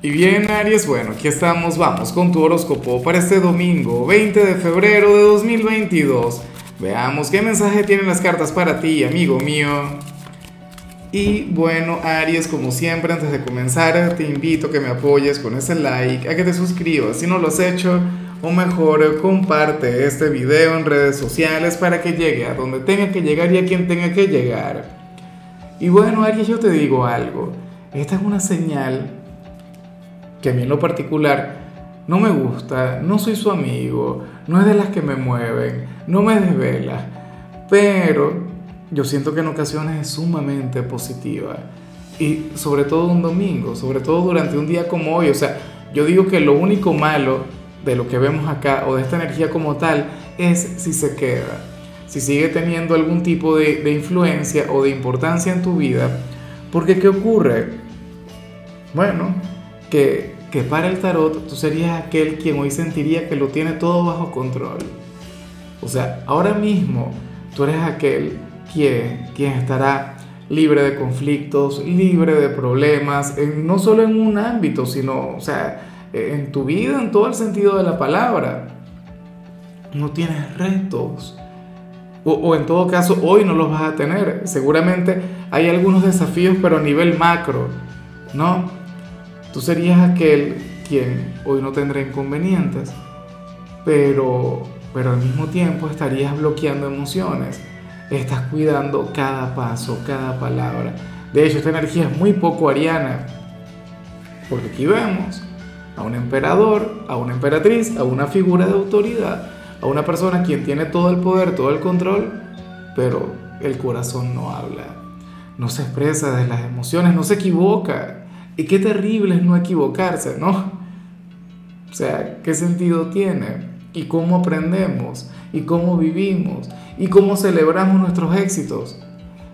Y bien, Aries, bueno, aquí estamos, vamos con tu horóscopo para este domingo, 20 de febrero de 2022. Veamos qué mensaje tienen las cartas para ti, amigo mío. Y bueno, Aries, como siempre, antes de comenzar, te invito a que me apoyes con ese like, a que te suscribas si no lo has hecho, o mejor, comparte este video en redes sociales para que llegue a donde tenga que llegar y a quien tenga que llegar. Y bueno, Aries, yo te digo algo, esta es una señal que a mí en lo particular no me gusta, no soy su amigo, no es de las que me mueven, no me desvela, pero yo siento que en ocasiones es sumamente positiva. Y sobre todo un domingo, sobre todo durante un día como hoy. O sea, yo digo que lo único malo de lo que vemos acá o de esta energía como tal es si se queda, si sigue teniendo algún tipo de, de influencia o de importancia en tu vida. Porque ¿qué ocurre? Bueno, que, que para el tarot tú serías aquel quien hoy sentiría que lo tiene todo bajo control. O sea, ahora mismo tú eres aquel quien, quien estará libre de conflictos, libre de problemas, no solo en un ámbito, sino, o sea, en tu vida, en todo el sentido de la palabra. No tienes retos. O, o, en todo caso, hoy no los vas a tener. Seguramente hay algunos desafíos, pero a nivel macro, ¿no? Tú serías aquel quien hoy no tendrá inconvenientes, pero, pero al mismo tiempo estarías bloqueando emociones. Estás cuidando cada paso, cada palabra. De hecho, esta energía es muy poco ariana, porque aquí vemos a un emperador, a una emperatriz, a una figura de autoridad, a una persona quien tiene todo el poder, todo el control, pero el corazón no habla, no se expresa de las emociones, no se equivoca. Y qué terrible es no equivocarse, ¿no? O sea, ¿qué sentido tiene? ¿Y cómo aprendemos? ¿Y cómo vivimos? ¿Y cómo celebramos nuestros éxitos?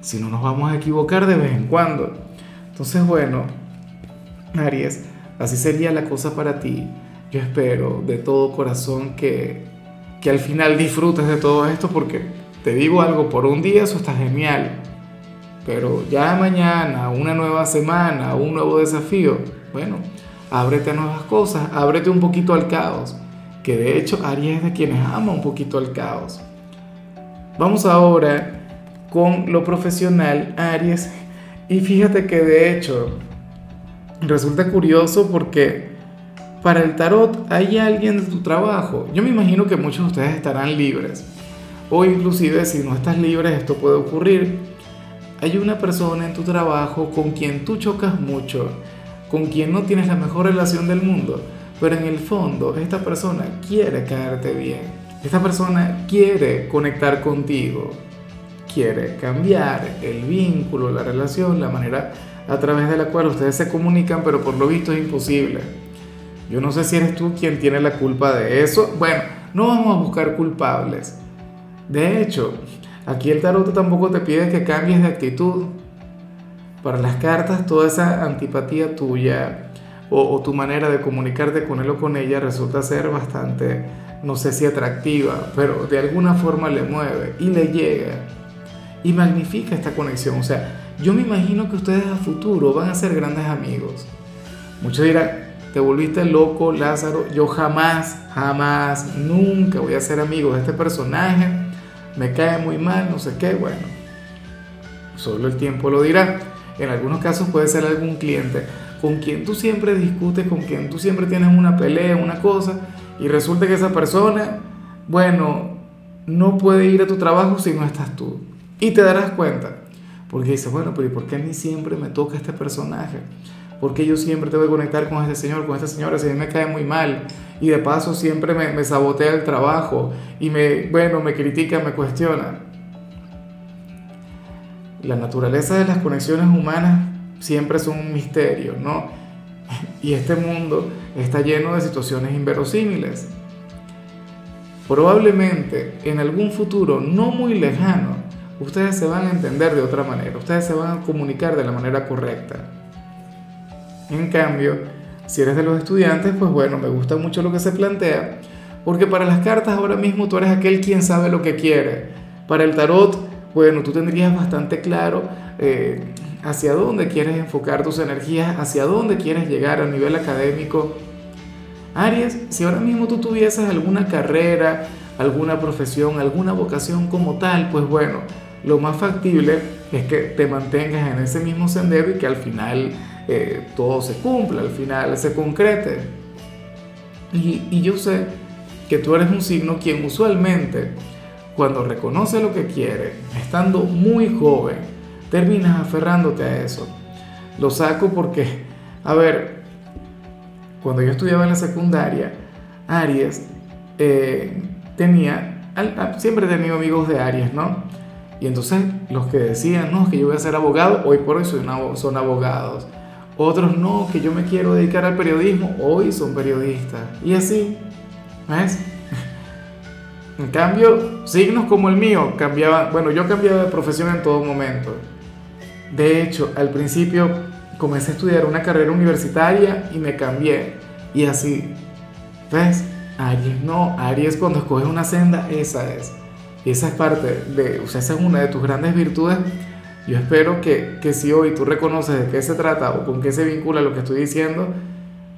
Si no nos vamos a equivocar de vez en cuando. Entonces, bueno, Aries, así sería la cosa para ti. Yo espero de todo corazón que, que al final disfrutes de todo esto porque te digo algo, por un día eso está genial pero ya mañana, una nueva semana, un nuevo desafío, bueno, ábrete a nuevas cosas, ábrete un poquito al caos, que de hecho Aries es de quienes ama un poquito al caos. Vamos ahora con lo profesional, Aries, y fíjate que de hecho resulta curioso porque para el tarot hay alguien de tu trabajo. Yo me imagino que muchos de ustedes estarán libres, o inclusive si no estás libre esto puede ocurrir hay una persona en tu trabajo con quien tú chocas mucho, con quien no tienes la mejor relación del mundo, pero en el fondo esta persona quiere caerte bien, esta persona quiere conectar contigo, quiere cambiar el vínculo, la relación, la manera a través de la cual ustedes se comunican, pero por lo visto es imposible. Yo no sé si eres tú quien tiene la culpa de eso. Bueno, no vamos a buscar culpables. De hecho, Aquí el tarot tampoco te pide que cambies de actitud. Para las cartas, toda esa antipatía tuya o, tu manera de comunicarte con él o con ella resulta ser bastante, no sé si atractiva, pero de alguna forma le mueve y le llega y magnifica esta conexión. O sea, yo me imagino que ustedes a futuro van a ser grandes amigos. Muchos dirán, te volviste loco, Lázaro. Yo jamás, jamás, nunca voy a ser amigo de este personaje me cae muy mal, no sé qué, bueno, solo el tiempo lo dirá. En algunos casos puede ser algún cliente con quien tú siempre discutes, con quien tú siempre tienes una pelea, una cosa, y resulta que esa persona, bueno, no puede ir a tu trabajo si no estás tú. Y te darás cuenta, porque dices, bueno, pero ¿y por qué a mí siempre me toca este personaje? Porque yo siempre tengo que conectar con este señor, con esta señora, si a mí me cae muy mal y de paso siempre me, me sabotea el trabajo y me, bueno, me critica, me cuestiona. La naturaleza de las conexiones humanas siempre es un misterio, ¿no? Y este mundo está lleno de situaciones inverosímiles. Probablemente en algún futuro no muy lejano, ustedes se van a entender de otra manera, ustedes se van a comunicar de la manera correcta. En cambio, si eres de los estudiantes, pues bueno, me gusta mucho lo que se plantea, porque para las cartas ahora mismo tú eres aquel quien sabe lo que quiere. Para el tarot, bueno, tú tendrías bastante claro eh, hacia dónde quieres enfocar tus energías, hacia dónde quieres llegar a nivel académico. Aries, si ahora mismo tú tuvieses alguna carrera, alguna profesión, alguna vocación como tal, pues bueno, lo más factible es que te mantengas en ese mismo sendero y que al final eh, todo se cumpla, al final se concrete. Y, yo sé que tú eres un signo quien usualmente, cuando reconoce lo que quiere, estando muy joven, terminas aferrándote a eso. Lo saco porque, a ver, cuando yo estudiaba en la secundaria, Aries eh, tenía, siempre he tenido amigos de Aries, ¿no? Y entonces los que decían, no, que yo voy a ser abogado, hoy por hoy son abogados. Otros no, que yo me quiero dedicar al periodismo, hoy son periodistas. Y así, ¿ves? En cambio, signos como el mío cambiaban, bueno, yo cambiaba de profesión en todo momento. De hecho, al principio comencé a estudiar una carrera universitaria y me cambié. Y así, ¿ves? Aries no, Aries cuando escoges una senda, esa es. Y esa es parte de, o sea, esa es una de tus grandes virtudes. Yo espero que, que si hoy tú reconoces de qué se trata o con qué se vincula lo que estoy diciendo,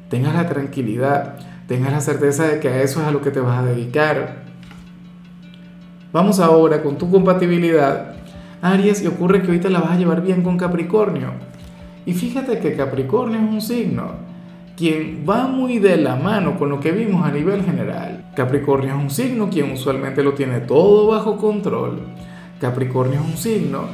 tengas la tranquilidad, tengas la certeza de que a eso es a lo que te vas a dedicar. Vamos ahora con tu compatibilidad. Aries, y ocurre que ahorita la vas a llevar bien con Capricornio. Y fíjate que Capricornio es un signo quien va muy de la mano con lo que vimos a nivel general. Capricornio es un signo quien usualmente lo tiene todo bajo control. Capricornio es un signo,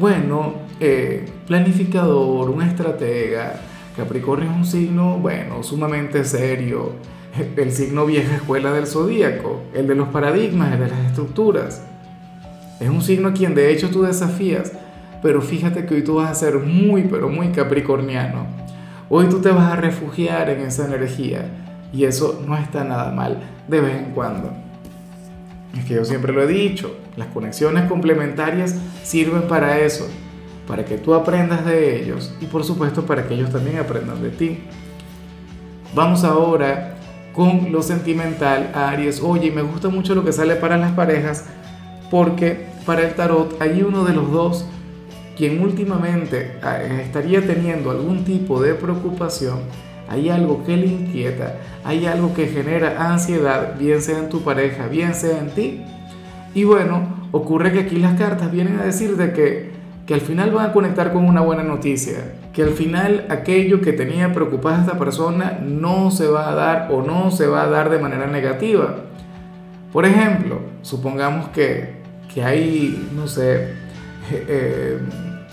bueno, eh, planificador, un estratega. Capricornio es un signo, bueno, sumamente serio. El signo vieja escuela del zodíaco, el de los paradigmas, el de las estructuras. Es un signo quien de hecho tú desafías, pero fíjate que hoy tú vas a ser muy, pero muy capricorniano Hoy tú te vas a refugiar en esa energía y eso no está nada mal de vez en cuando. Es que yo siempre lo he dicho, las conexiones complementarias sirven para eso, para que tú aprendas de ellos y por supuesto para que ellos también aprendan de ti. Vamos ahora con lo sentimental, Aries. Oye, me gusta mucho lo que sale para las parejas porque para el tarot hay uno de los dos quien últimamente ah, estaría teniendo algún tipo de preocupación, hay algo que le inquieta, hay algo que genera ansiedad, bien sea en tu pareja, bien sea en ti. Y bueno, ocurre que aquí las cartas vienen a decir de que, que al final van a conectar con una buena noticia, que al final aquello que tenía preocupada a esta persona no se va a dar o no se va a dar de manera negativa. Por ejemplo, supongamos que, que hay, no sé, eh,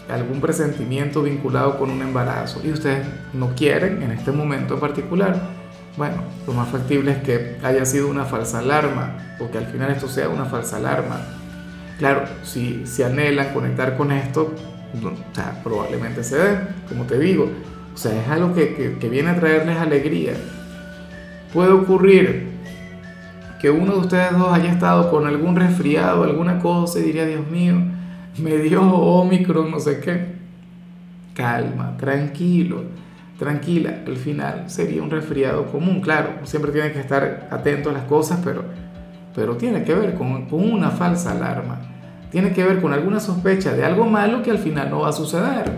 algún presentimiento vinculado con un embarazo y ustedes no quieren en este momento en particular, bueno, lo más factible es que haya sido una falsa alarma o que al final esto sea una falsa alarma. Claro, si, si anhelan conectar con esto, o sea, probablemente se dé, como te digo. O sea, es algo que, que, que viene a traerles alegría. Puede ocurrir que uno de ustedes dos haya estado con algún resfriado, alguna cosa y diría, Dios mío, me dio Omicron, no sé qué. Calma, tranquilo, tranquila. Al final sería un resfriado común. Claro, siempre tiene que estar atento a las cosas, pero, pero tiene que ver con, con una falsa alarma. Tiene que ver con alguna sospecha de algo malo que al final no va a suceder.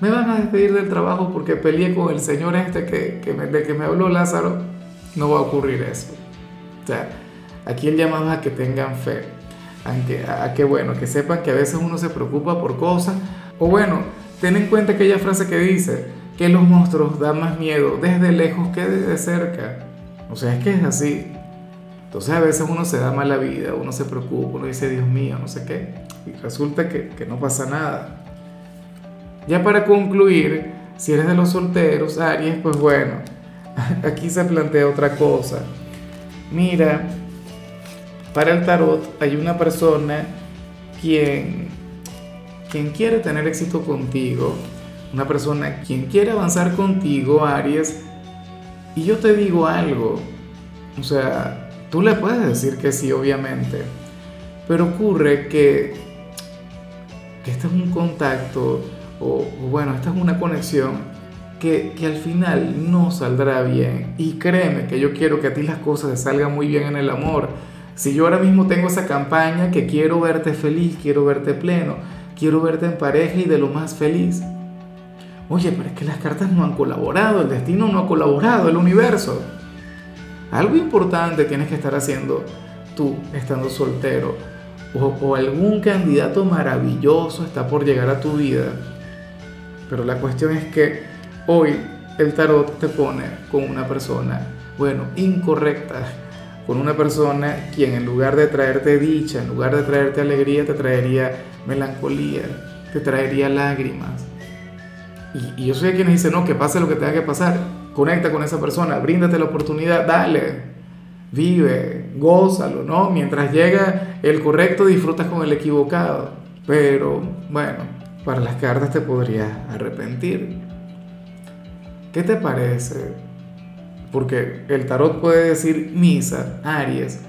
Me van a despedir del trabajo porque peleé con el señor este que, que de que me habló Lázaro. No va a ocurrir eso. O sea, aquí el llamado a que tengan fe a que, bueno, que sepan que a veces uno se preocupa por cosas. O bueno, ten en cuenta aquella frase que dice que los monstruos dan más miedo desde lejos que desde cerca. O sea, es que es así. Entonces a veces uno se da mala vida, uno se preocupa, uno dice, Dios mío, no sé qué. Y resulta que, que no pasa nada. Ya para concluir, si eres de los solteros, Aries, pues bueno, aquí se plantea otra cosa. Mira, para el tarot hay una persona quien, quien quiere tener éxito contigo, una persona quien quiere avanzar contigo, Aries, y yo te digo algo, o sea, tú le puedes decir que sí, obviamente, pero ocurre que, que este es un contacto, o, bueno, esta es una conexión que, que, al final no saldrá bien. Y créeme que yo quiero que a ti las cosas te salgan muy bien en el amor si yo ahora mismo tengo esa campaña que quiero verte feliz, quiero verte pleno, quiero verte en pareja y de lo más feliz, Oye, pero es que las cartas no han colaborado, el destino no ha colaborado, el universo. Algo importante tienes que estar haciendo tú estando soltero o, o algún candidato maravilloso está por llegar a tu vida. Pero la cuestión es que hoy el tarot te pone con una persona, bueno, incorrecta, con una persona quien en lugar de traerte dicha, en lugar de traerte alegría, te traería melancolía, te traería lágrimas. Y, yo soy de quienes no, que pase lo que tenga que pasar, conecta con esa persona, bríndate la oportunidad, dale, vive, gózalo, ¿no? Mientras llega el correcto, disfrutas con el equivocado. Pero bueno, para las cartas te podrías arrepentir. ¿Qué te parece? Porque el tarot puede decir misa, Aries,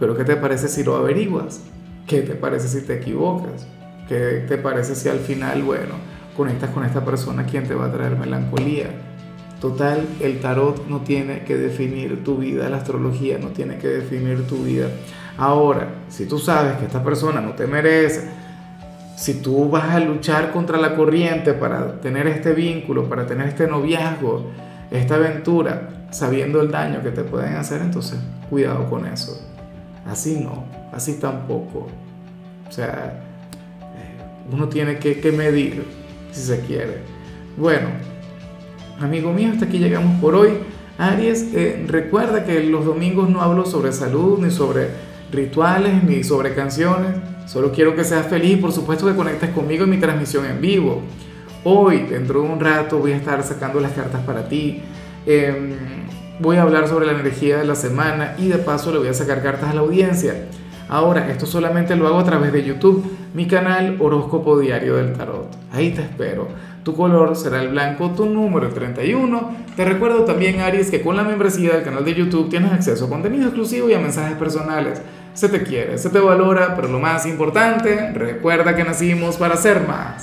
pero ¿qué te parece si lo averiguas? ¿Qué te parece si te equivocas? ¿Qué te parece si al final, bueno, conectas con esta persona quien te va a traer melancolía? Total, el tarot no tiene que definir tu vida, la astrología no tiene que definir tu vida. Ahora, si tú sabes que esta persona no te merece, si tú vas a luchar contra la corriente para tener este vínculo, para tener este noviazgo, esta aventura, sabiendo el daño que te pueden hacer, entonces cuidado con eso. Así no, así tampoco. O sea, eh, uno tiene que, medir si se quiere. Bueno, amigo mío, hasta aquí llegamos por hoy. Aries, eh, recuerda que los domingos no hablo sobre salud, ni sobre rituales, ni sobre canciones. Solo quiero que seas feliz y por supuesto que conectes conmigo en mi transmisión en vivo. Hoy, dentro de un rato, voy a estar sacando las cartas para ti. Em, voy a hablar sobre la energía de la semana y de paso le voy a sacar cartas a la audiencia. Ahora, esto solamente lo hago a través de YouTube, mi canal Horóscopo Diario del Tarot. Ahí te espero. Tu color será el blanco, tu número el 31. Te recuerdo también, Aries, que con la membresía del canal de YouTube tienes acceso a contenido exclusivo y a mensajes personales. Se te quiere, se te valora, pero lo más importante, recuerda que nacimos para ser más.